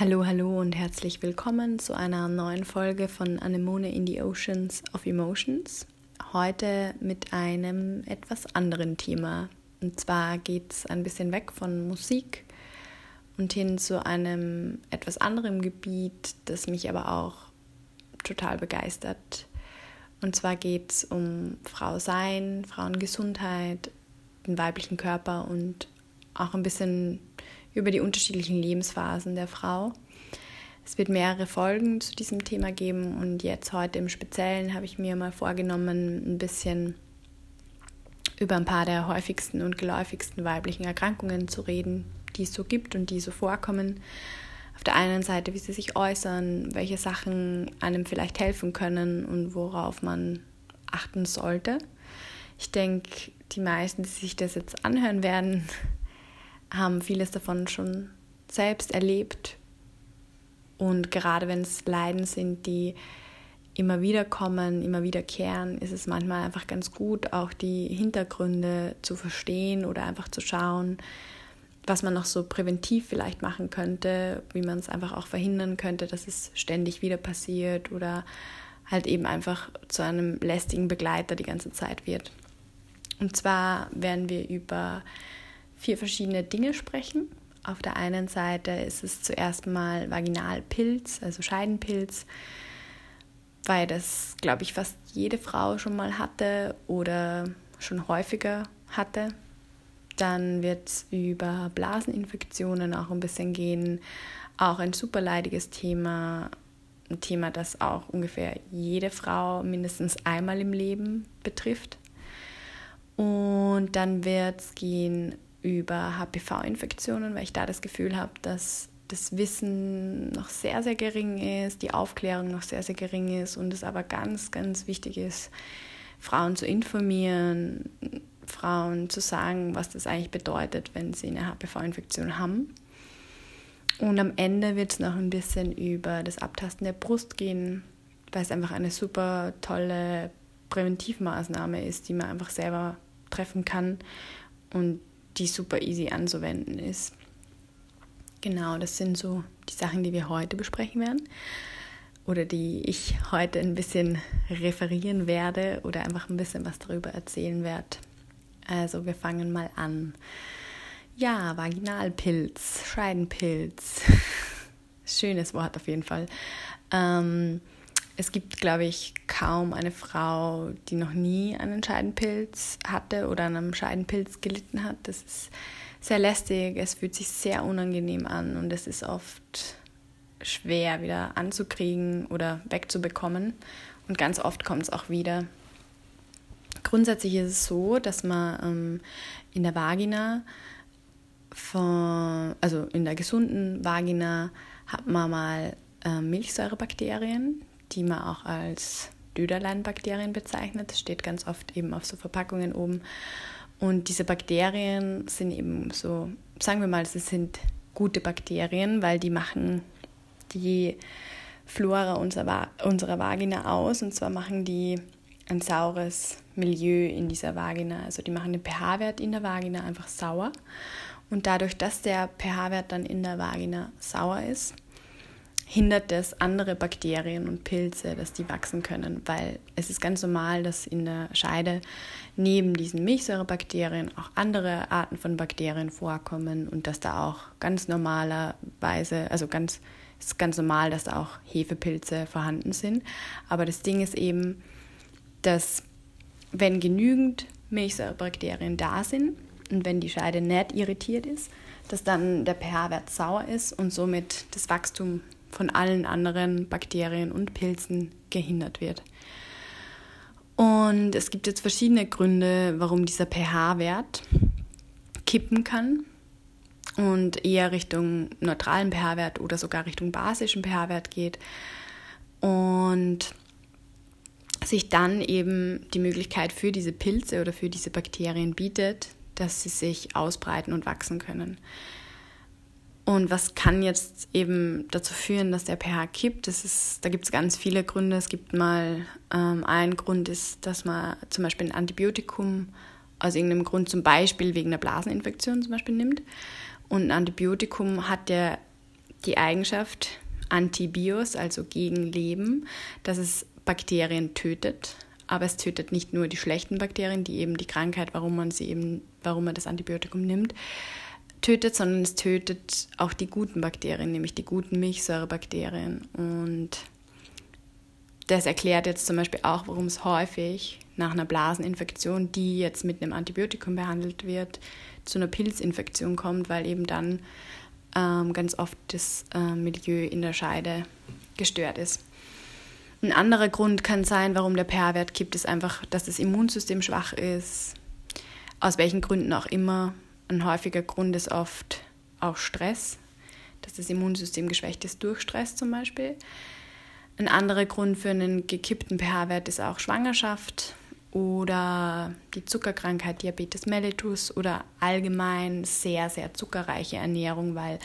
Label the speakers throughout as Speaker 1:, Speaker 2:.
Speaker 1: Hallo, hallo und herzlich willkommen zu einer neuen Folge von Anemone in the Oceans of Emotions. Heute mit einem etwas anderen Thema. Und zwar geht es ein bisschen weg von Musik und hin zu einem etwas anderen Gebiet, das mich aber auch total begeistert. Und zwar geht es um Frau Sein, Frauengesundheit, den weiblichen Körper und auch ein bisschen über die unterschiedlichen Lebensphasen der Frau. Es wird mehrere Folgen zu diesem Thema geben und jetzt heute im Speziellen habe ich mir mal vorgenommen, ein bisschen über ein paar der häufigsten und geläufigsten weiblichen Erkrankungen zu reden, die es so gibt und die so vorkommen. Auf der einen Seite, wie sie sich äußern, welche Sachen einem vielleicht helfen können und worauf man achten sollte. Ich denke, die meisten, die sich das jetzt anhören werden, haben vieles davon schon selbst erlebt. Und gerade wenn es Leiden sind, die immer wieder kommen, immer wiederkehren, ist es manchmal einfach ganz gut, auch die Hintergründe zu verstehen oder einfach zu schauen, was man noch so präventiv vielleicht machen könnte, wie man es einfach auch verhindern könnte, dass es ständig wieder passiert oder halt eben einfach zu einem lästigen Begleiter die ganze Zeit wird. Und zwar werden wir über vier verschiedene Dinge sprechen. Auf der einen Seite ist es zuerst mal Vaginalpilz, also Scheidenpilz, weil das, glaube ich, fast jede Frau schon mal hatte oder schon häufiger hatte. Dann wird es über Blaseninfektionen auch ein bisschen gehen. Auch ein super leidiges Thema. Ein Thema, das auch ungefähr jede Frau mindestens einmal im Leben betrifft. Und dann wird es gehen über HPV-Infektionen, weil ich da das Gefühl habe, dass das Wissen noch sehr, sehr gering ist, die Aufklärung noch sehr, sehr gering ist und es aber ganz, ganz wichtig ist, Frauen zu informieren, Frauen zu sagen, was das eigentlich bedeutet, wenn sie eine HPV-Infektion haben. Und am Ende wird es noch ein bisschen über das Abtasten der Brust gehen, weil es einfach eine super tolle Präventivmaßnahme ist, die man einfach selber treffen kann und die super easy anzuwenden ist. Genau, das sind so die Sachen, die wir heute besprechen werden oder die ich heute ein bisschen referieren werde oder einfach ein bisschen was darüber erzählen werde. Also wir fangen mal an. Ja, Vaginalpilz, Scheidenpilz. Schönes Wort auf jeden Fall. Ähm, es gibt, glaube ich, kaum eine Frau, die noch nie einen Scheidenpilz hatte oder an einem Scheidenpilz gelitten hat. Das ist sehr lästig, es fühlt sich sehr unangenehm an und es ist oft schwer wieder anzukriegen oder wegzubekommen. Und ganz oft kommt es auch wieder. Grundsätzlich ist es so, dass man ähm, in der Vagina, von, also in der gesunden Vagina, hat man mal äh, Milchsäurebakterien, die man auch als Döderleinbakterien bezeichnet. Das steht ganz oft eben auf so Verpackungen oben. Und diese Bakterien sind eben so, sagen wir mal, sie sind gute Bakterien, weil die machen die Flora unserer, unserer Vagina aus. Und zwar machen die ein saures Milieu in dieser Vagina. Also die machen den pH-Wert in der Vagina einfach sauer. Und dadurch, dass der pH-Wert dann in der Vagina sauer ist, hindert es andere Bakterien und Pilze, dass die wachsen können, weil es ist ganz normal, dass in der Scheide neben diesen Milchsäurebakterien auch andere Arten von Bakterien vorkommen und dass da auch ganz normalerweise, also ganz ist ganz normal, dass da auch Hefepilze vorhanden sind, aber das Ding ist eben, dass wenn genügend Milchsäurebakterien da sind und wenn die Scheide nicht irritiert ist, dass dann der pH-Wert sauer ist und somit das Wachstum von allen anderen Bakterien und Pilzen gehindert wird. Und es gibt jetzt verschiedene Gründe, warum dieser pH-Wert kippen kann und eher Richtung neutralen pH-Wert oder sogar Richtung basischen pH-Wert geht. Und sich dann eben die Möglichkeit für diese Pilze oder für diese Bakterien bietet, dass sie sich ausbreiten und wachsen können. Und was kann jetzt eben dazu führen, dass der pH kippt? Das ist, da gibt es ganz viele Gründe. Es gibt mal ähm, ein Grund ist, dass man zum Beispiel ein Antibiotikum aus irgendeinem Grund, zum Beispiel wegen einer Blaseninfektion zum Beispiel nimmt. Und ein Antibiotikum hat ja die Eigenschaft Antibios, also gegen Leben, dass es Bakterien tötet. Aber es tötet nicht nur die schlechten Bakterien, die eben die Krankheit, warum man sie eben, warum man das Antibiotikum nimmt, tötet, sondern es tötet auch die guten Bakterien, nämlich die guten Milchsäurebakterien. Und das erklärt jetzt zum Beispiel auch, warum es häufig nach einer Blaseninfektion, die jetzt mit einem Antibiotikum behandelt wird, zu einer Pilzinfektion kommt, weil eben dann ähm, ganz oft das äh, Milieu in der Scheide gestört ist. Ein anderer Grund kann sein, warum der pH-Wert kippt, ist einfach, dass das Immunsystem schwach ist. Aus welchen Gründen auch immer. Ein häufiger Grund ist oft auch Stress, dass das Immunsystem geschwächt ist durch Stress zum Beispiel. Ein anderer Grund für einen gekippten pH-Wert ist auch Schwangerschaft oder die Zuckerkrankheit Diabetes mellitus oder allgemein sehr, sehr zuckerreiche Ernährung, weil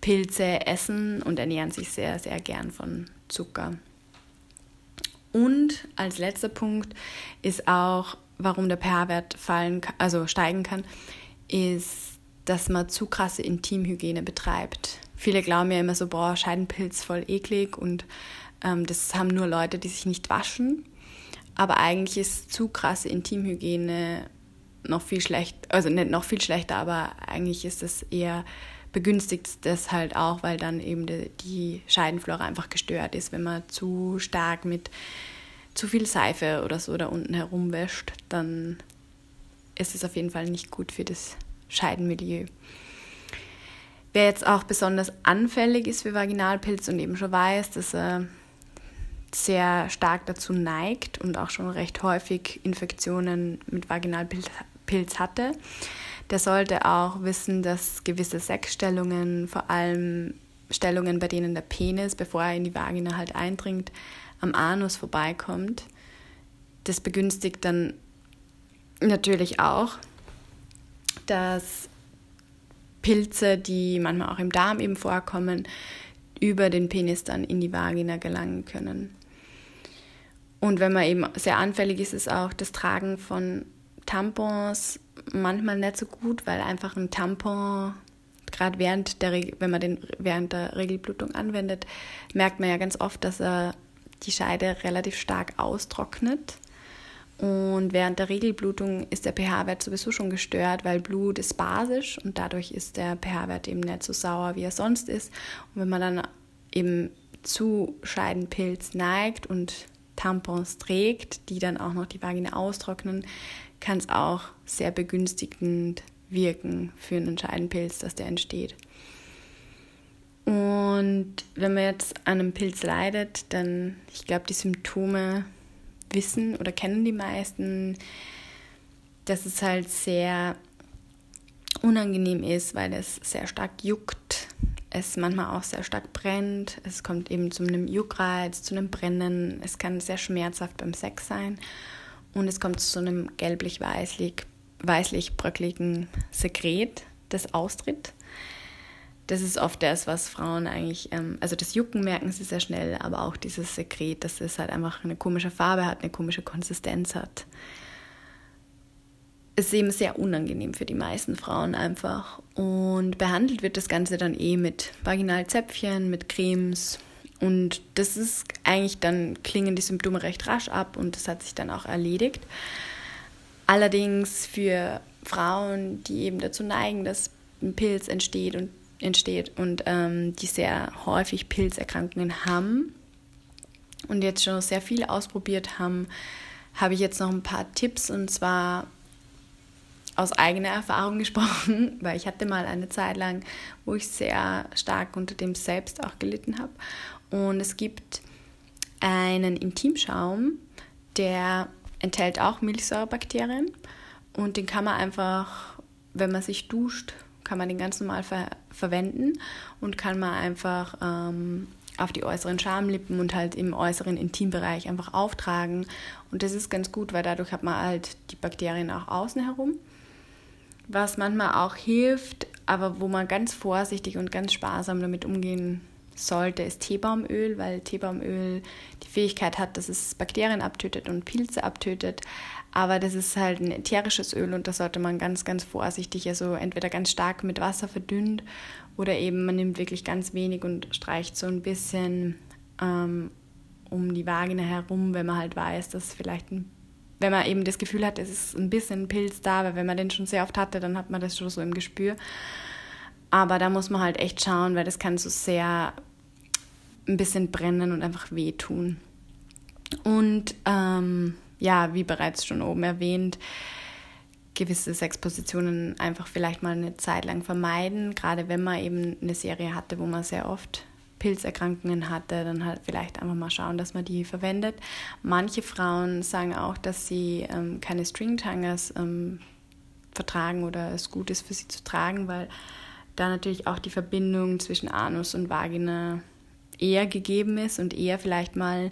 Speaker 1: Pilze essen und ernähren sich sehr, sehr gern von Zucker. Und als letzter Punkt ist auch, warum der pH-Wert fallen, also steigen kann, ist, dass man zu krasse Intimhygiene betreibt. Viele glauben ja immer so, boah, Scheidenpilz voll eklig und ähm, das haben nur Leute, die sich nicht waschen. Aber eigentlich ist zu krasse Intimhygiene noch viel schlecht, also nicht noch viel schlechter, aber eigentlich ist es eher begünstigt das halt auch, weil dann eben die, die Scheidenflora einfach gestört ist, wenn man zu stark mit zu viel Seife oder so da unten herumwäscht, dann ist es auf jeden Fall nicht gut für das Scheidenmilieu. Wer jetzt auch besonders anfällig ist für Vaginalpilz und eben schon weiß, dass er sehr stark dazu neigt und auch schon recht häufig Infektionen mit Vaginalpilz hatte, der sollte auch wissen, dass gewisse Sexstellungen, vor allem Stellungen, bei denen der Penis, bevor er in die Vagina halt eindringt, am Anus vorbeikommt. Das begünstigt dann natürlich auch, dass Pilze, die manchmal auch im Darm eben vorkommen, über den Penis dann in die Vagina gelangen können. Und wenn man eben sehr anfällig ist, ist auch das Tragen von Tampons manchmal nicht so gut, weil einfach ein Tampon, gerade während der, wenn man den während der Regelblutung anwendet, merkt man ja ganz oft, dass er die Scheide relativ stark austrocknet. Und während der Regelblutung ist der pH-Wert sowieso schon gestört, weil Blut ist basisch und dadurch ist der pH-Wert eben nicht so sauer, wie er sonst ist. Und wenn man dann eben zu Scheidenpilz neigt und Tampons trägt, die dann auch noch die Vagina austrocknen, kann es auch sehr begünstigend wirken für einen Scheidenpilz, dass der entsteht. Und wenn man jetzt an einem Pilz leidet, dann, ich glaube, die Symptome wissen oder kennen die meisten, dass es halt sehr unangenehm ist, weil es sehr stark juckt, es manchmal auch sehr stark brennt, es kommt eben zu einem Juckreiz, zu einem Brennen, es kann sehr schmerzhaft beim Sex sein. Und es kommt zu einem gelblich-weißlich weißlich bröckligen Sekret, das austritt. Das ist oft das, was Frauen eigentlich, ähm, also das Jucken merken sie sehr schnell, aber auch dieses Sekret, dass es halt einfach eine komische Farbe hat, eine komische Konsistenz hat ist eben sehr unangenehm für die meisten Frauen einfach. Und behandelt wird das Ganze dann eh mit Vaginalzäpfchen, mit Cremes. Und das ist eigentlich dann klingen die Symptome recht rasch ab und das hat sich dann auch erledigt. Allerdings für Frauen, die eben dazu neigen, dass ein Pilz entsteht und entsteht und ähm, die sehr häufig Pilzerkrankungen haben und jetzt schon sehr viel ausprobiert haben, habe ich jetzt noch ein paar Tipps und zwar aus eigener Erfahrung gesprochen, weil ich hatte mal eine Zeit lang, wo ich sehr stark unter dem Selbst auch gelitten habe. Und es gibt einen Intimschaum, der enthält auch Milchsäurebakterien und den kann man einfach, wenn man sich duscht, kann man den ganz normal ver verwenden und kann man einfach ähm, auf die äußeren Schamlippen und halt im äußeren Intimbereich einfach auftragen. Und das ist ganz gut, weil dadurch hat man halt die Bakterien auch außen herum was manchmal auch hilft, aber wo man ganz vorsichtig und ganz sparsam damit umgehen sollte, ist Teebaumöl, weil Teebaumöl die Fähigkeit hat, dass es Bakterien abtötet und Pilze abtötet. Aber das ist halt ein ätherisches Öl und das sollte man ganz, ganz vorsichtig, also entweder ganz stark mit Wasser verdünnt oder eben man nimmt wirklich ganz wenig und streicht so ein bisschen ähm, um die Vagina herum, wenn man halt weiß, dass vielleicht ein wenn man eben das Gefühl hat, es ist ein bisschen Pilz da, weil wenn man den schon sehr oft hatte, dann hat man das schon so im Gespür. Aber da muss man halt echt schauen, weil das kann so sehr ein bisschen brennen und einfach wehtun. Und ähm, ja, wie bereits schon oben erwähnt, gewisse Sexpositionen einfach vielleicht mal eine Zeit lang vermeiden, gerade wenn man eben eine Serie hatte, wo man sehr oft Pilzerkrankungen hatte, dann halt vielleicht einfach mal schauen, dass man die verwendet. Manche Frauen sagen auch, dass sie ähm, keine Stringtangers ähm, vertragen oder es gut ist für sie zu tragen, weil da natürlich auch die Verbindung zwischen Anus und Vagina eher gegeben ist und eher vielleicht mal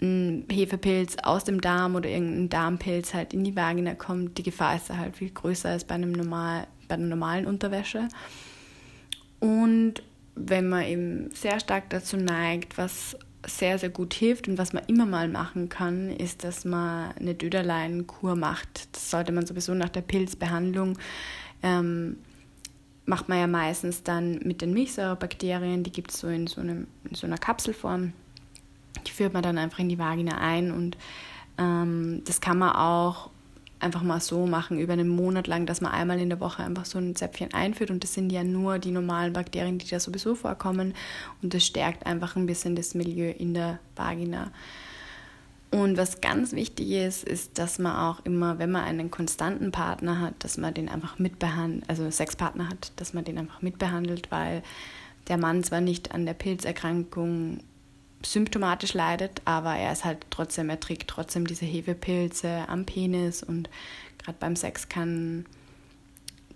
Speaker 1: ein Hefepilz aus dem Darm oder irgendein Darmpilz halt in die Vagina kommt, die Gefahr ist da halt viel größer als bei, einem normal, bei einer normalen Unterwäsche. Und wenn man eben sehr stark dazu neigt, was sehr, sehr gut hilft und was man immer mal machen kann, ist, dass man eine Döderlein-Kur macht. Das sollte man sowieso nach der Pilzbehandlung ähm, macht man ja meistens dann mit den Milchsäurebakterien, die gibt es so in so, einem, in so einer Kapselform. Die führt man dann einfach in die Vagina ein und ähm, das kann man auch einfach mal so machen, über einen Monat lang, dass man einmal in der Woche einfach so ein Zäpfchen einführt und das sind ja nur die normalen Bakterien, die da sowieso vorkommen und das stärkt einfach ein bisschen das Milieu in der Vagina. Und was ganz wichtig ist, ist, dass man auch immer, wenn man einen konstanten Partner hat, dass man den einfach mitbehandelt, also Sexpartner hat, dass man den einfach mitbehandelt, weil der Mann zwar nicht an der Pilzerkrankung symptomatisch leidet, aber er ist halt trotzdem, er trägt trotzdem diese Hefepilze am Penis und gerade beim Sex kann,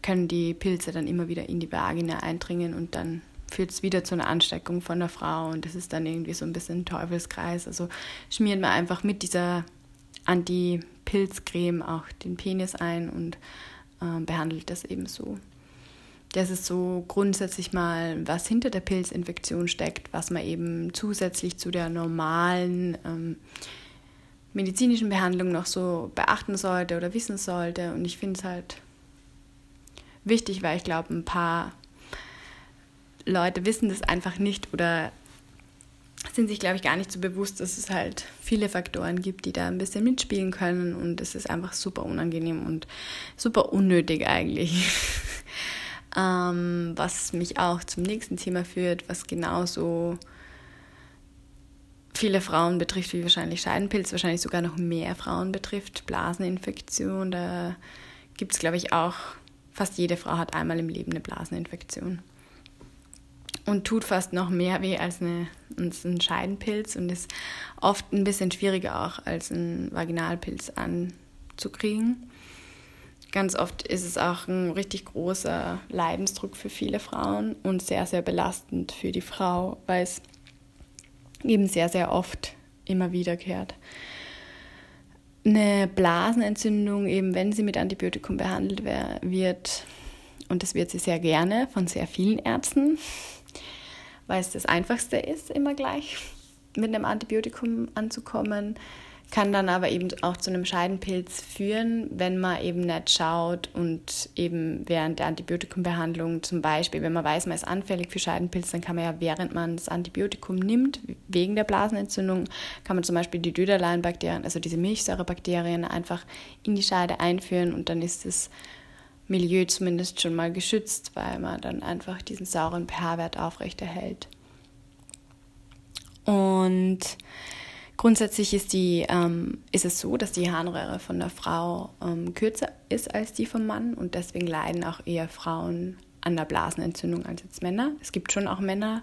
Speaker 1: können die Pilze dann immer wieder in die Vagina eindringen und dann führt es wieder zu einer Ansteckung von der Frau und das ist dann irgendwie so ein bisschen ein Teufelskreis. Also schmiert man einfach mit dieser Anti-Pilzcreme auch den Penis ein und äh, behandelt das eben so. Das ist so grundsätzlich mal, was hinter der Pilzinfektion steckt, was man eben zusätzlich zu der normalen ähm, medizinischen Behandlung noch so beachten sollte oder wissen sollte. Und ich finde es halt wichtig, weil ich glaube, ein paar Leute wissen das einfach nicht oder sind sich, glaube ich, gar nicht so bewusst, dass es halt viele Faktoren gibt, die da ein bisschen mitspielen können und es ist einfach super unangenehm und super unnötig eigentlich. ähm, was mich auch zum nächsten Thema führt, was genauso viele Frauen betrifft wie wahrscheinlich Scheidenpilz, wahrscheinlich sogar noch mehr Frauen betrifft, Blaseninfektion. Da gibt es, glaube ich, auch, fast jede Frau hat einmal im Leben eine Blaseninfektion und tut fast noch mehr weh als, eine, als ein Scheidenpilz und ist oft ein bisschen schwieriger auch als ein Vaginalpilz anzukriegen. Ganz oft ist es auch ein richtig großer Leidensdruck für viele Frauen und sehr, sehr belastend für die Frau, weil es eben sehr, sehr oft immer wiederkehrt. Eine Blasenentzündung, eben wenn sie mit Antibiotikum behandelt wird, und das wird sie sehr gerne von sehr vielen Ärzten, weil es das Einfachste ist, immer gleich mit einem Antibiotikum anzukommen, kann dann aber eben auch zu einem Scheidenpilz führen, wenn man eben nicht schaut und eben während der Antibiotikumbehandlung zum Beispiel, wenn man weiß, man ist anfällig für Scheidenpilz, dann kann man ja, während man das Antibiotikum nimmt, wegen der Blasenentzündung, kann man zum Beispiel die Döderleinbakterien, also diese Milchsäurebakterien, einfach in die Scheide einführen und dann ist es Milieu zumindest schon mal geschützt, weil man dann einfach diesen sauren pH-Wert aufrechterhält. Und grundsätzlich ist, die, ähm, ist es so, dass die Harnröhre von der Frau ähm, kürzer ist als die vom Mann und deswegen leiden auch eher Frauen an der Blasenentzündung als jetzt Männer. Es gibt schon auch Männer,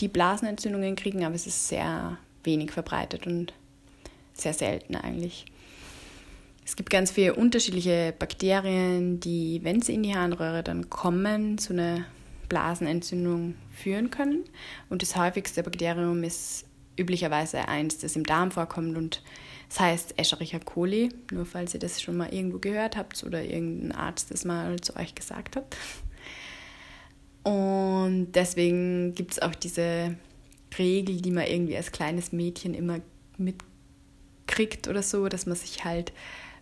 Speaker 1: die Blasenentzündungen kriegen, aber es ist sehr wenig verbreitet und sehr selten eigentlich. Es gibt ganz viele unterschiedliche Bakterien, die, wenn sie in die Harnröhre dann kommen, zu einer Blasenentzündung führen können. Und das häufigste Bakterium ist üblicherweise eins, das im Darm vorkommt und das heißt Escherichia coli, nur falls ihr das schon mal irgendwo gehört habt oder irgendein Arzt das mal zu euch gesagt hat. Und Und deswegen gibt es auch diese Regel, die man irgendwie als kleines Mädchen immer mitkriegt oder so, dass man sich halt,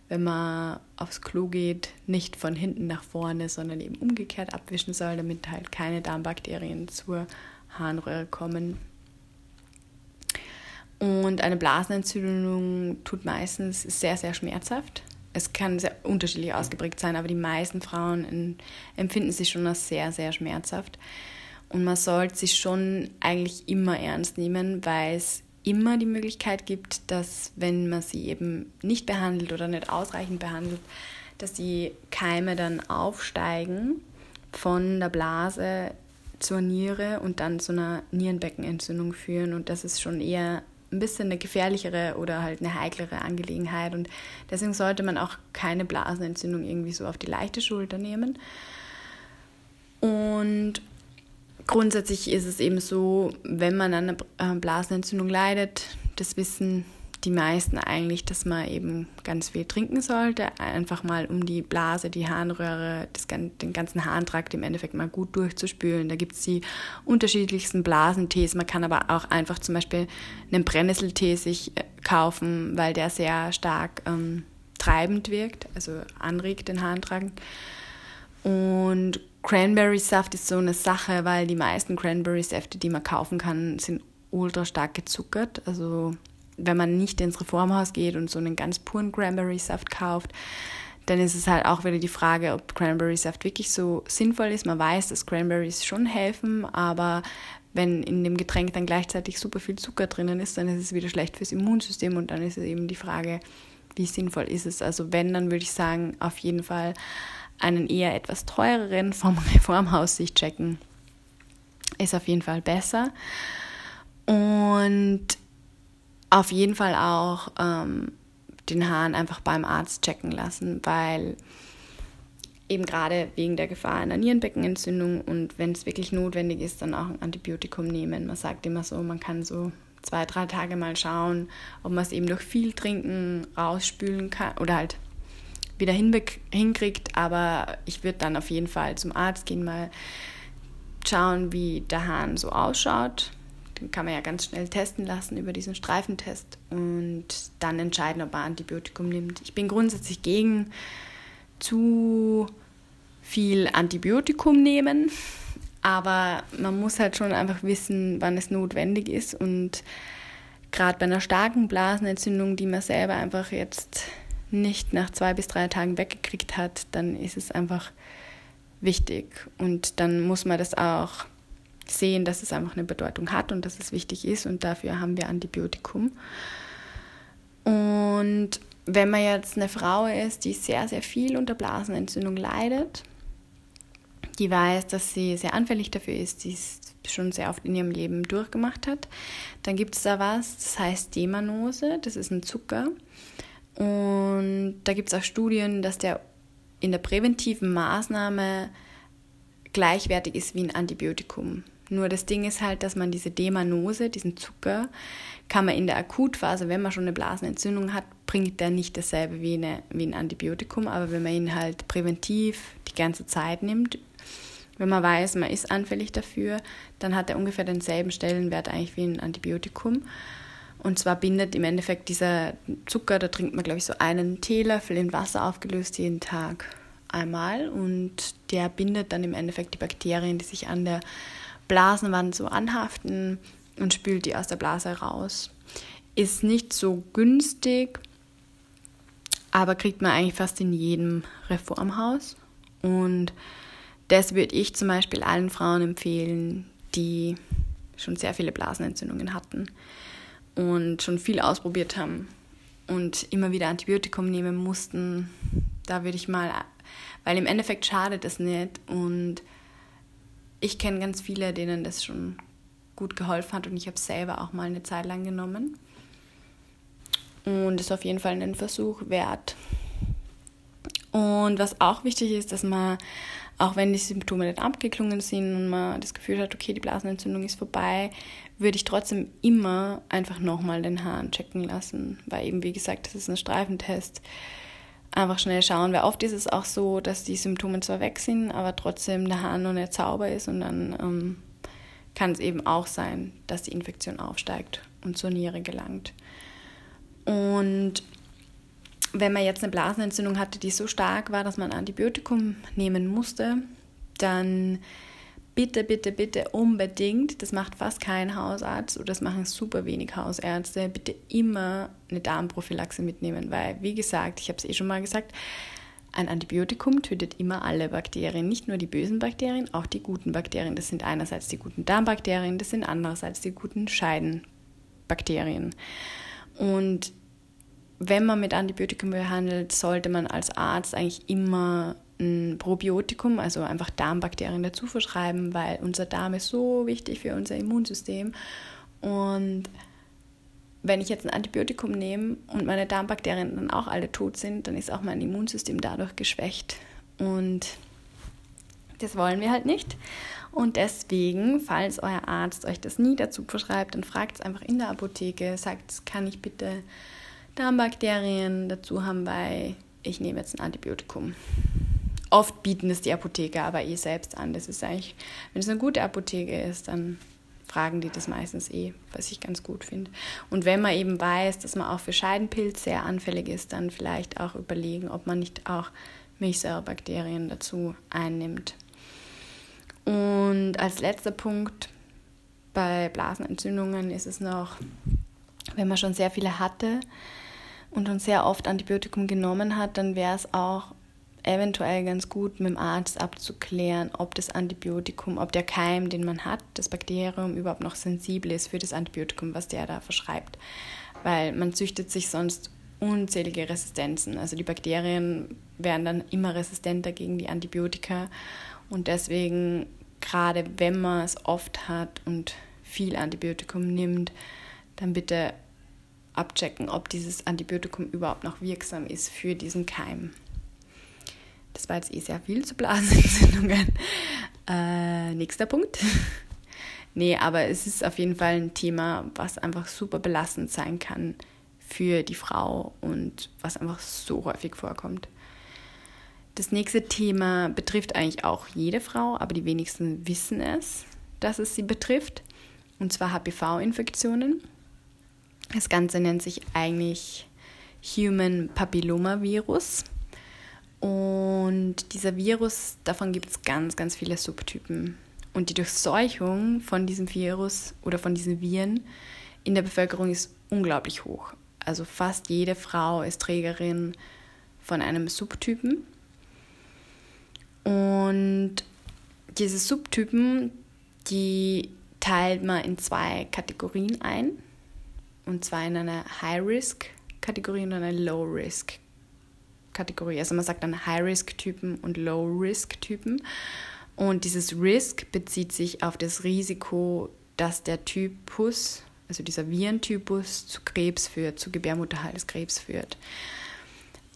Speaker 1: wenn man aufs Klo geht, nicht von hinten nach vorne, sondern eben umgekehrt abwischen soll, damit halt keine Darmbakterien zur Harnröhre kommen. Und eine Blasenentzündung tut meistens sehr, sehr schmerzhaft. Es kann sehr unterschiedlich ausgeprägt sein, aber die meisten Frauen empfinden sich schon als sehr, sehr schmerzhaft. Und man sollte sich schon eigentlich immer ernst nehmen, weil es immer die Möglichkeit gibt, dass wenn man sie eben nicht behandelt oder nicht ausreichend behandelt, dass die Keime dann aufsteigen von der Blase zur Niere und dann zu einer Nierenbeckenentzündung führen. Und das ist schon eher ein bisschen eine gefährlichere oder halt eine heiklere Angelegenheit. Und deswegen sollte man auch keine Blasenentzündung irgendwie so auf die leichte Schulter nehmen. Und grundsätzlich ist es eben so, wenn man an einer äh, Blasenentzündung leidet, das wissen die meisten eigentlich, dass man eben ganz viel trinken sollte, einfach mal um die Blase, die Harnröhre, das, den ganzen Harntrakt im Endeffekt mal gut durchzuspülen. Da gibt es die unterschiedlichsten Blasentees. Man kann aber auch einfach zum Beispiel einen Brennnesseltee sich äh, kaufen, weil der sehr stark ähm, treibend wirkt, also anregt den Harntrakt. Und Cranberry-Saft ist so eine Sache, weil die meisten Cranberry-Säfte, die man kaufen kann, sind ultra stark gezuckert. Also wenn man nicht ins Reformhaus geht und so einen ganz puren Cranberry-Saft kauft, dann ist es halt auch wieder die Frage, ob Cranberry-Saft wirklich so sinnvoll ist. Man weiß, dass Cranberries schon helfen, aber wenn in dem Getränk dann gleichzeitig super viel Zucker drinnen ist, dann ist es wieder schlecht fürs Immunsystem und dann ist es eben die Frage, wie sinnvoll ist es. Also wenn, dann würde ich sagen, auf jeden Fall einen eher etwas teureren vom Reformhaus sich checken. Ist auf jeden Fall besser. Und auf jeden Fall auch ähm, den Hahn einfach beim Arzt checken lassen, weil eben gerade wegen der Gefahr einer Nierenbeckenentzündung und wenn es wirklich notwendig ist, dann auch ein Antibiotikum nehmen. Man sagt immer so, man kann so zwei, drei Tage mal schauen, ob man es eben durch viel Trinken rausspülen kann oder halt wieder hinkriegt. Aber ich würde dann auf jeden Fall zum Arzt gehen, mal schauen, wie der Hahn so ausschaut kann man ja ganz schnell testen lassen über diesen Streifentest und dann entscheiden, ob man Antibiotikum nimmt. Ich bin grundsätzlich gegen zu viel Antibiotikum nehmen, aber man muss halt schon einfach wissen, wann es notwendig ist und gerade bei einer starken Blasenentzündung, die man selber einfach jetzt nicht nach zwei bis drei Tagen weggekriegt hat, dann ist es einfach wichtig und dann muss man das auch sehen, dass es einfach eine Bedeutung hat und dass es wichtig ist und dafür haben wir Antibiotikum. Und wenn man jetzt eine Frau ist, die sehr, sehr viel unter Blasenentzündung leidet, die weiß, dass sie sehr anfällig dafür ist, die es schon sehr oft in ihrem Leben durchgemacht hat, dann gibt es da was, das heißt Demanose, das ist ein Zucker. Und da gibt es auch Studien, dass der in der präventiven Maßnahme gleichwertig ist wie ein Antibiotikum. Nur das Ding ist halt, dass man diese Demanose, diesen Zucker, kann man in der Akutphase, wenn man schon eine Blasenentzündung hat, bringt der nicht dasselbe wie, eine, wie ein Antibiotikum. Aber wenn man ihn halt präventiv die ganze Zeit nimmt, wenn man weiß, man ist anfällig dafür, dann hat er ungefähr denselben Stellenwert eigentlich wie ein Antibiotikum. Und zwar bindet im Endeffekt dieser Zucker, da trinkt man, glaube ich, so einen Teelöffel in Wasser aufgelöst jeden Tag einmal. Und der bindet dann im Endeffekt die Bakterien, die sich an der Blasenwand so anhaften und spült die aus der Blase raus. Ist nicht so günstig, aber kriegt man eigentlich fast in jedem Reformhaus. Und das würde ich zum Beispiel allen Frauen empfehlen, die schon sehr viele Blasenentzündungen hatten und schon viel ausprobiert haben und immer wieder Antibiotikum nehmen mussten. Da würde ich mal, weil im Endeffekt schadet es nicht und ich kenne ganz viele, denen das schon gut geholfen hat und ich habe selber auch mal eine Zeit lang genommen. Und ist auf jeden Fall einen Versuch wert. Und was auch wichtig ist, dass man, auch wenn die Symptome nicht abgeklungen sind und man das Gefühl hat, okay, die Blasenentzündung ist vorbei, würde ich trotzdem immer einfach nochmal den Hahn checken lassen. Weil eben, wie gesagt, das ist ein Streifentest. Einfach schnell schauen, weil oft ist es auch so, dass die Symptome zwar weg sind, aber trotzdem der Hahn noch nicht sauber ist und dann ähm, kann es eben auch sein, dass die Infektion aufsteigt und zur Niere gelangt. Und wenn man jetzt eine Blasenentzündung hatte, die so stark war, dass man Antibiotikum nehmen musste, dann bitte, bitte, bitte unbedingt, das macht fast kein Hausarzt oder das machen super wenig Hausärzte, bitte immer eine Darmprophylaxe mitnehmen, weil, wie gesagt, ich habe es eh schon mal gesagt, ein Antibiotikum tötet immer alle Bakterien, nicht nur die bösen Bakterien, auch die guten Bakterien. Das sind einerseits die guten Darmbakterien, das sind andererseits die guten Scheidenbakterien. Und wenn man mit Antibiotikum behandelt, sollte man als Arzt eigentlich immer ein Probiotikum, also einfach Darmbakterien dazu verschreiben, weil unser Darm ist so wichtig für unser Immunsystem. Und wenn ich jetzt ein Antibiotikum nehme und meine Darmbakterien dann auch alle tot sind, dann ist auch mein Immunsystem dadurch geschwächt. Und das wollen wir halt nicht. Und deswegen, falls euer Arzt euch das nie dazu verschreibt, dann fragt es einfach in der Apotheke, sagt, kann ich bitte Darmbakterien dazu haben, weil ich nehme jetzt ein Antibiotikum. Oft bieten es die Apotheker aber eh selbst an. Das ist eigentlich, wenn es eine gute Apotheke ist, dann fragen die das meistens eh, was ich ganz gut finde. Und wenn man eben weiß, dass man auch für Scheidenpilz sehr anfällig ist, dann vielleicht auch überlegen, ob man nicht auch Milchsäurebakterien dazu einnimmt. Und als letzter Punkt bei Blasenentzündungen ist es noch, wenn man schon sehr viele hatte und schon sehr oft Antibiotikum genommen hat, dann wäre es auch eventuell ganz gut mit dem Arzt abzuklären, ob das Antibiotikum, ob der Keim, den man hat, das Bakterium überhaupt noch sensibel ist für das Antibiotikum, was der da verschreibt. Weil man züchtet sich sonst unzählige Resistenzen. Also die Bakterien werden dann immer resistenter gegen die Antibiotika und deswegen, gerade wenn man es oft hat und viel Antibiotikum nimmt, dann bitte abchecken, ob dieses Antibiotikum überhaupt noch wirksam ist für diesen Keim. Das war jetzt eh sehr viel zu Blasenentzündungen. Äh, nächster Punkt. nee, aber es ist auf jeden Fall ein Thema, was einfach super belastend sein kann für die Frau und was einfach so häufig vorkommt. Das nächste Thema betrifft eigentlich auch jede Frau, aber die wenigsten wissen es, dass es sie betrifft. Und zwar HPV-Infektionen. Das Ganze nennt sich eigentlich Human Papillomavirus. Und dieser Virus, davon gibt es ganz, ganz viele Subtypen. Und die Durchseuchung von diesem Virus oder von diesen Viren in der Bevölkerung ist unglaublich hoch. Also fast jede Frau ist Trägerin von einem Subtypen. Und diese Subtypen, die teilt man in zwei Kategorien ein. Und zwar in eine High-Risk-Kategorie und eine Low-Risk-Kategorie. Kategorie. Also man sagt dann High-Risk-Typen und Low-Risk-Typen. Und dieses Risk bezieht sich auf das Risiko, dass der Typus, also dieser Virentypus, zu Krebs führt, zu Gebärmutterhalskrebs führt.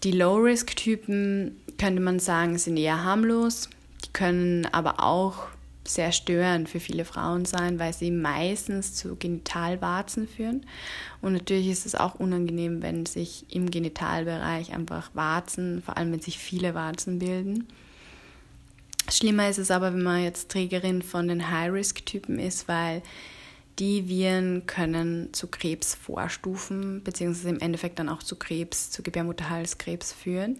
Speaker 1: Die Low-Risk-Typen, könnte man sagen, sind eher harmlos. Die können aber auch sehr störend für viele Frauen sein, weil sie meistens zu Genitalwarzen führen. Und natürlich ist es auch unangenehm, wenn sich im Genitalbereich einfach Warzen, vor allem wenn sich viele Warzen bilden. Schlimmer ist es aber, wenn man jetzt Trägerin von den High-Risk-Typen ist, weil die Viren können zu Krebs vorstufen, beziehungsweise im Endeffekt dann auch zu Krebs, zu Gebärmutterhalskrebs führen,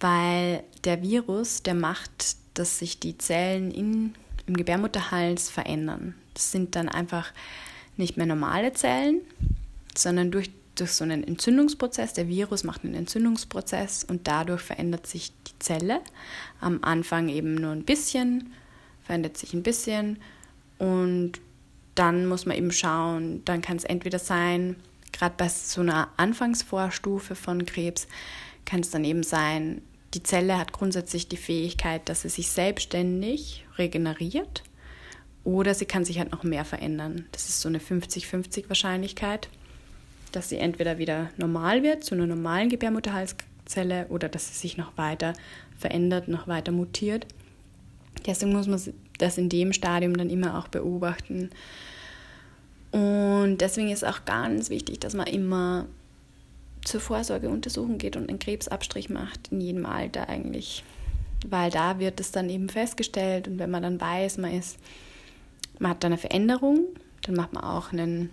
Speaker 1: weil der Virus, der macht dass sich die Zellen in, im Gebärmutterhals verändern. Das sind dann einfach nicht mehr normale Zellen, sondern durch, durch so einen Entzündungsprozess. Der Virus macht einen Entzündungsprozess und dadurch verändert sich die Zelle. Am Anfang eben nur ein bisschen, verändert sich ein bisschen und dann muss man eben schauen, dann kann es entweder sein, gerade bei so einer Anfangsvorstufe von Krebs, kann es dann eben sein, die Zelle hat grundsätzlich die Fähigkeit, dass sie sich selbstständig regeneriert oder sie kann sich halt noch mehr verändern. Das ist so eine 50-50 Wahrscheinlichkeit, dass sie entweder wieder normal wird, zu einer normalen Gebärmutterhalszelle oder dass sie sich noch weiter verändert, noch weiter mutiert. Deswegen muss man das in dem Stadium dann immer auch beobachten. Und deswegen ist auch ganz wichtig, dass man immer zur Vorsorgeuntersuchung geht und einen Krebsabstrich macht, in jedem Alter eigentlich. Weil da wird es dann eben festgestellt und wenn man dann weiß, man ist, man hat da eine Veränderung, dann macht man auch einen,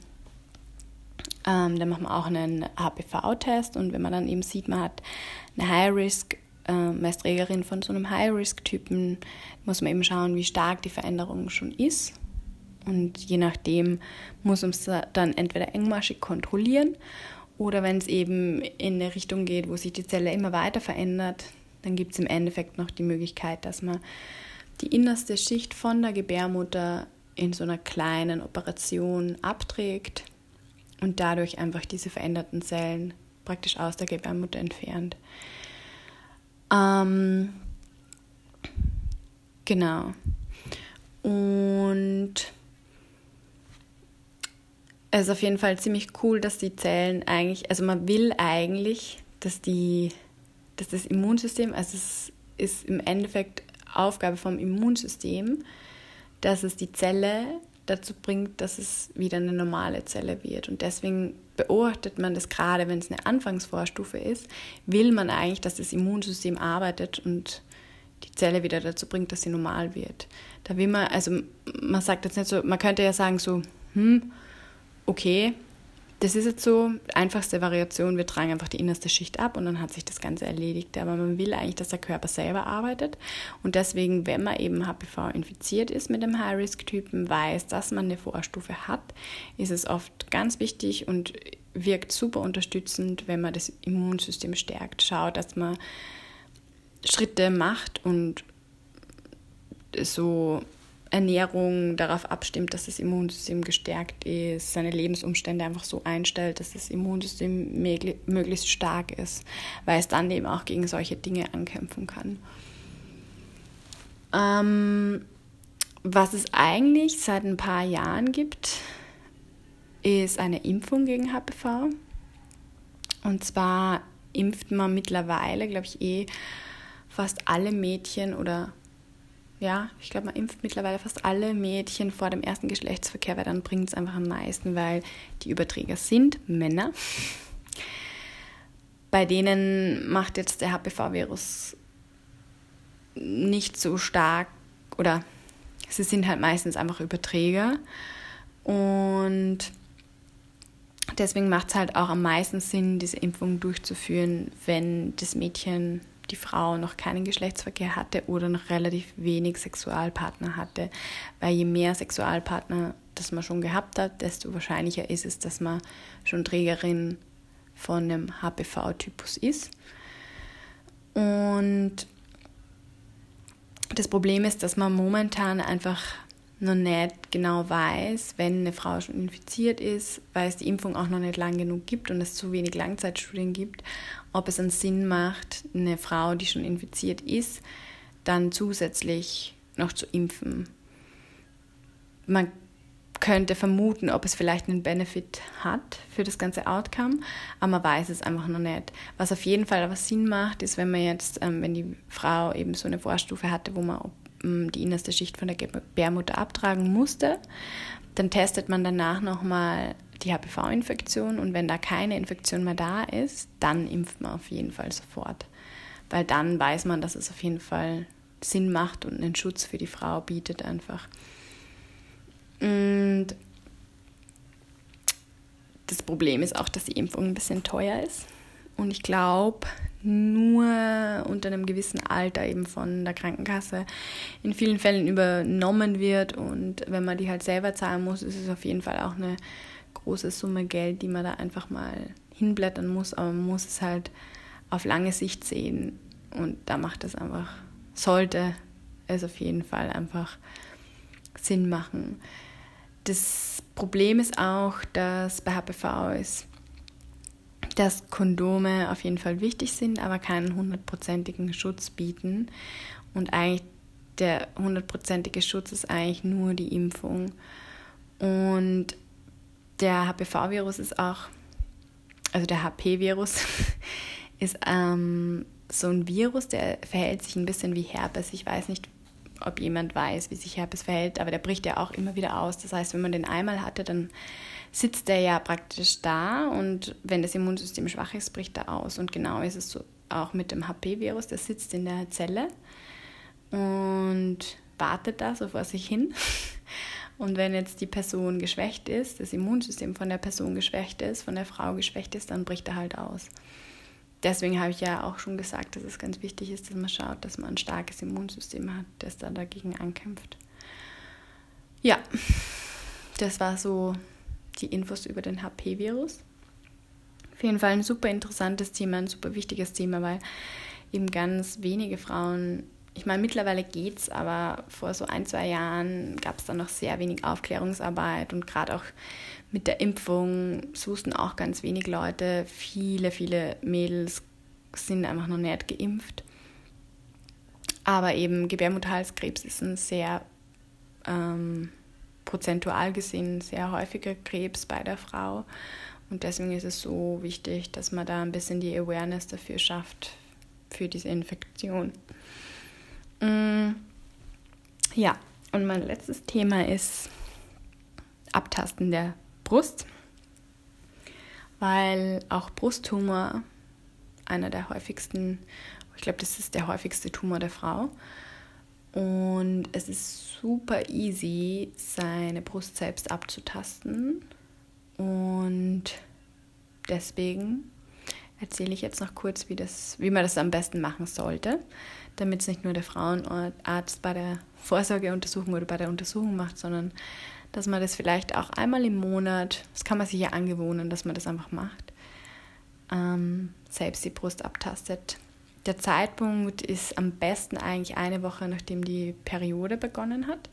Speaker 1: ähm, einen HPV-Test und wenn man dann eben sieht, man hat eine High-Risk, äh, man ist Trägerin von so einem High-Risk-Typen, muss man eben schauen, wie stark die Veränderung schon ist. Und je nachdem muss man es dann entweder engmaschig kontrollieren oder wenn es eben in eine Richtung geht, wo sich die Zelle immer weiter verändert, dann gibt es im Endeffekt noch die Möglichkeit, dass man die innerste Schicht von der Gebärmutter in so einer kleinen Operation abträgt und dadurch einfach diese veränderten Zellen praktisch aus der Gebärmutter entfernt. Ähm, genau. Und es ist auf jeden Fall ziemlich cool, dass die Zellen eigentlich, also man will eigentlich, dass die, dass das Immunsystem, also es ist im Endeffekt Aufgabe vom Immunsystem, dass es die Zelle dazu bringt, dass es wieder eine normale Zelle wird. Und deswegen beobachtet man das gerade, wenn es eine Anfangsvorstufe ist, will man eigentlich, dass das Immunsystem arbeitet und die Zelle wieder dazu bringt, dass sie normal wird. Da will man, also man sagt jetzt nicht so, man könnte ja sagen so, hm, okay, das ist jetzt so, einfachste Variation, wir tragen einfach die innerste Schicht ab und dann hat sich das Ganze erledigt. Aber man will eigentlich, dass der Körper selber arbeitet. Und deswegen, wenn man eben HPV infiziert ist mit dem High-Risk-Typen, weiß, dass man eine Vorstufe hat, ist es oft ganz wichtig und wirkt super unterstützend, wenn man das Immunsystem stärkt. Schaut, dass man Schritte macht und so Ernährung darauf abstimmt, dass das Immunsystem gestärkt ist, seine Lebensumstände einfach so einstellt, dass das Immunsystem möglichst stark ist, weil es dann eben auch gegen solche Dinge ankämpfen kann. Ähm, was es eigentlich seit ein paar Jahren gibt, ist eine Impfung gegen HPV. Und zwar impft man mittlerweile, glaube ich, eh fast alle Mädchen oder ja, ich glaube, man impft mittlerweile fast alle Mädchen vor dem ersten Geschlechtsverkehr, weil dann bringt es einfach am meisten, weil die Überträger sind Männer. Bei denen macht jetzt der HPV-Virus nicht so stark oder sie sind halt meistens einfach Überträger und deswegen macht es halt auch am meisten Sinn, diese Impfung durchzuführen, wenn das Mädchen die Frau noch keinen Geschlechtsverkehr hatte oder noch relativ wenig Sexualpartner hatte. Weil je mehr Sexualpartner das man schon gehabt hat, desto wahrscheinlicher ist es, dass man schon Trägerin von einem HPV-Typus ist. Und das Problem ist, dass man momentan einfach noch nicht genau weiß, wenn eine Frau schon infiziert ist, weil es die Impfung auch noch nicht lang genug gibt und es zu wenig Langzeitstudien gibt, ob es einen Sinn macht, eine Frau, die schon infiziert ist, dann zusätzlich noch zu impfen. Man könnte vermuten, ob es vielleicht einen Benefit hat für das ganze Outcome, aber man weiß es einfach noch nicht. Was auf jeden Fall aber Sinn macht, ist, wenn man jetzt, ähm, wenn die Frau eben so eine Vorstufe hatte, wo man die innerste Schicht von der Gebärmutter abtragen musste. Dann testet man danach nochmal die HPV-Infektion und wenn da keine Infektion mehr da ist, dann impft man auf jeden Fall sofort. Weil dann weiß man, dass es auf jeden Fall Sinn macht und einen Schutz für die Frau bietet einfach. Und das Problem ist auch, dass die Impfung ein bisschen teuer ist. Und ich glaube, nur unter einem gewissen Alter eben von der Krankenkasse in vielen Fällen übernommen wird. Und wenn man die halt selber zahlen muss, ist es auf jeden Fall auch eine große Summe Geld, die man da einfach mal hinblättern muss. Aber man muss es halt auf lange Sicht sehen. Und da macht es einfach, sollte es auf jeden Fall einfach Sinn machen. Das Problem ist auch, dass bei HPV ist dass Kondome auf jeden Fall wichtig sind, aber keinen hundertprozentigen Schutz bieten. Und eigentlich der hundertprozentige Schutz ist eigentlich nur die Impfung. Und der HPV-Virus ist auch, also der HP-Virus ist ähm, so ein Virus, der verhält sich ein bisschen wie Herpes. Ich weiß nicht, ob jemand weiß, wie sich Herpes verhält, aber der bricht ja auch immer wieder aus. Das heißt, wenn man den einmal hatte, dann sitzt der ja praktisch da und wenn das Immunsystem schwach ist, bricht er aus. Und genau ist es so auch mit dem HP-Virus, der sitzt in der Zelle und wartet da so vor sich hin. Und wenn jetzt die Person geschwächt ist, das Immunsystem von der Person geschwächt ist, von der Frau geschwächt ist, dann bricht er halt aus. Deswegen habe ich ja auch schon gesagt, dass es ganz wichtig ist, dass man schaut, dass man ein starkes Immunsystem hat, das da dagegen ankämpft. Ja, das war so die Infos über den HP-Virus. Auf jeden Fall ein super interessantes Thema, ein super wichtiges Thema, weil eben ganz wenige Frauen, ich meine, mittlerweile geht's, aber vor so ein, zwei Jahren gab es da noch sehr wenig Aufklärungsarbeit und gerade auch mit der Impfung, es auch ganz wenig Leute, viele, viele Mädels sind einfach noch nicht geimpft. Aber eben Gebärmutterhalskrebs ist ein sehr ähm, prozentual gesehen sehr häufiger Krebs bei der Frau. Und deswegen ist es so wichtig, dass man da ein bisschen die Awareness dafür schafft, für diese Infektion. Mm, ja, und mein letztes Thema ist Abtasten der Brust, weil auch Brusttumor einer der häufigsten, ich glaube, das ist der häufigste Tumor der Frau, und es ist super easy, seine Brust selbst abzutasten. Und deswegen erzähle ich jetzt noch kurz, wie, das, wie man das am besten machen sollte, damit es nicht nur der Frauenarzt bei der Vorsorgeuntersuchung oder bei der Untersuchung macht, sondern dass man das vielleicht auch einmal im Monat, das kann man sich ja angewohnen, dass man das einfach macht, ähm, selbst die Brust abtastet. Der Zeitpunkt ist am besten eigentlich eine Woche, nachdem die Periode begonnen hat.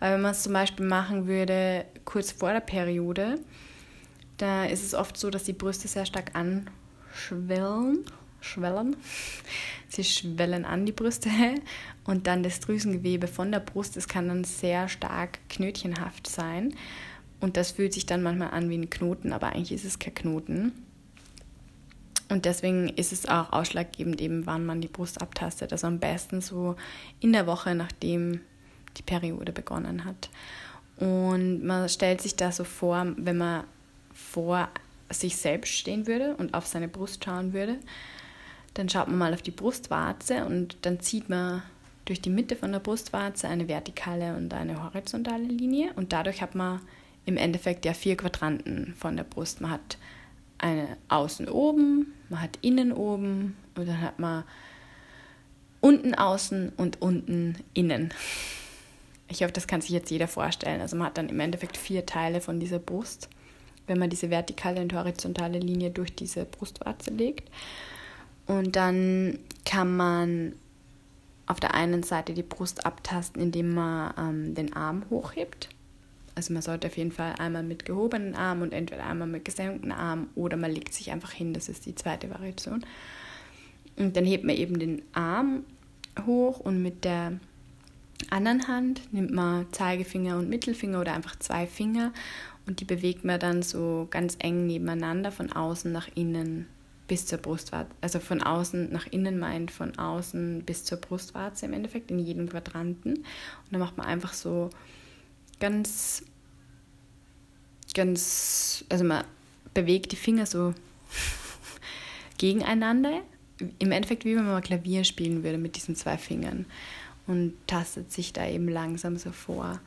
Speaker 1: Aber wenn man es zum Beispiel machen würde kurz vor der Periode, da ist es oft so, dass die Brüste sehr stark anschwellen. Schwellen. Sie schwellen an die Brüste und dann das Drüsengewebe von der Brust, das kann dann sehr stark knötchenhaft sein. Und das fühlt sich dann manchmal an wie ein Knoten, aber eigentlich ist es kein Knoten. Und deswegen ist es auch ausschlaggebend, eben wann man die Brust abtastet. Also am besten so in der Woche, nachdem die Periode begonnen hat. Und man stellt sich da so vor, wenn man vor sich selbst stehen würde und auf seine Brust schauen würde, dann schaut man mal auf die Brustwarze und dann zieht man durch die Mitte von der Brustwarze eine vertikale und eine horizontale Linie und dadurch hat man im Endeffekt ja vier Quadranten von der Brust. Man hat eine außen oben, man hat innen oben und dann hat man unten außen und unten innen. Ich hoffe, das kann sich jetzt jeder vorstellen. Also man hat dann im Endeffekt vier Teile von dieser Brust, wenn man diese vertikale und horizontale Linie durch diese Brustwarze legt. Und dann kann man auf der einen Seite die Brust abtasten, indem man ähm, den Arm hochhebt. Also man sollte auf jeden Fall einmal mit gehobenen Arm und entweder einmal mit gesenkten Arm oder man legt sich einfach hin, das ist die zweite Variation. Und dann hebt man eben den Arm hoch und mit der anderen Hand nimmt man Zeigefinger und Mittelfinger oder einfach zwei Finger und die bewegt man dann so ganz eng nebeneinander von außen nach innen bis zur Brustwarze. Also von außen nach innen meint von außen bis zur Brustwarze im Endeffekt in jedem Quadranten. Und dann macht man einfach so ganz, ganz, also man bewegt die Finger so gegeneinander. Im Endeffekt wie wenn man Klavier spielen würde mit diesen zwei Fingern und tastet sich da eben langsam so vor,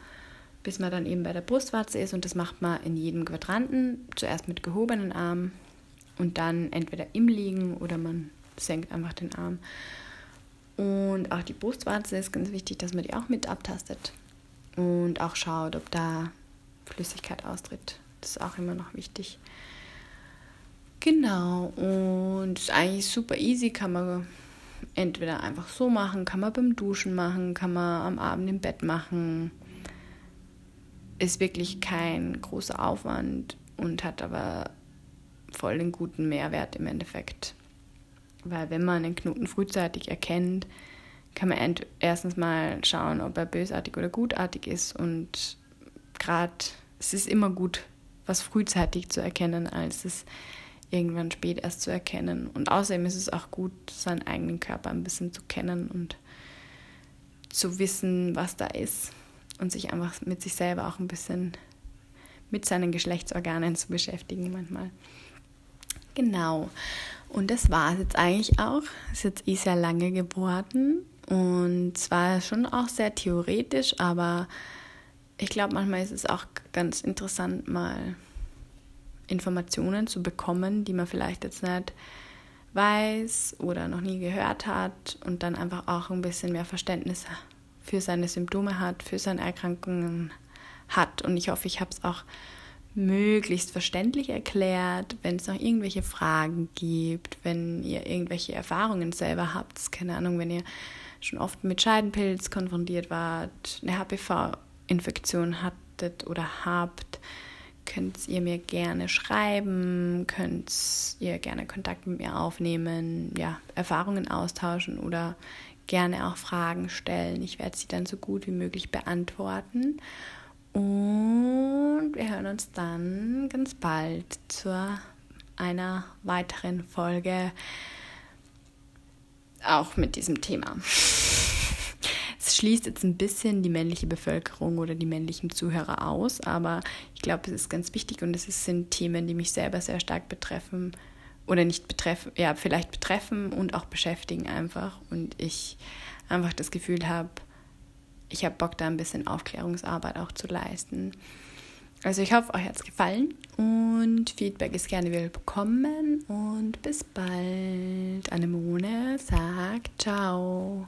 Speaker 1: bis man dann eben bei der Brustwarze ist und das macht man in jedem Quadranten, zuerst mit gehobenen Armen und dann entweder im Liegen oder man senkt einfach den Arm. Und auch die Brustwarze ist ganz wichtig, dass man die auch mit abtastet und auch schaut, ob da Flüssigkeit austritt. Das ist auch immer noch wichtig. Genau, und ist eigentlich super easy, kann man entweder einfach so machen, kann man beim Duschen machen, kann man am Abend im Bett machen. Ist wirklich kein großer Aufwand und hat aber voll den guten Mehrwert im Endeffekt. Weil wenn man einen Knoten frühzeitig erkennt, kann man erstens mal schauen, ob er bösartig oder gutartig ist. Und gerade, es ist immer gut, was frühzeitig zu erkennen, als es irgendwann spät erst zu erkennen. Und außerdem ist es auch gut, seinen eigenen Körper ein bisschen zu kennen und zu wissen, was da ist und sich einfach mit sich selber auch ein bisschen mit seinen Geschlechtsorganen zu beschäftigen manchmal. Genau. Und das war es jetzt eigentlich auch. Es ist jetzt eh sehr lange geworden und zwar schon auch sehr theoretisch, aber ich glaube, manchmal ist es auch ganz interessant, mal Informationen zu bekommen, die man vielleicht jetzt nicht weiß oder noch nie gehört hat und dann einfach auch ein bisschen mehr Verständnis für seine Symptome hat, für seine Erkrankungen hat. Und ich hoffe, ich habe es auch möglichst verständlich erklärt. Wenn es noch irgendwelche Fragen gibt, wenn ihr irgendwelche Erfahrungen selber habt, keine Ahnung, wenn ihr schon oft mit Scheidenpilz konfrontiert wart, eine HPV-Infektion hattet oder habt, könnt ihr mir gerne schreiben, könnt ihr gerne Kontakt mit mir aufnehmen, ja, Erfahrungen austauschen oder gerne auch Fragen stellen. Ich werde sie dann so gut wie möglich beantworten. Und wir hören uns dann ganz bald zu einer weiteren Folge auch mit diesem Thema. Es schließt jetzt ein bisschen die männliche Bevölkerung oder die männlichen Zuhörer aus, aber ich glaube, es ist ganz wichtig und es sind Themen, die mich selber sehr stark betreffen oder nicht betreffen, ja, vielleicht betreffen und auch beschäftigen einfach und ich einfach das Gefühl habe, ich habe Bock da ein bisschen Aufklärungsarbeit auch zu leisten. Also ich hoffe, euch hat es gefallen und Feedback ist gerne willkommen und bis bald. Anemone sagt ciao.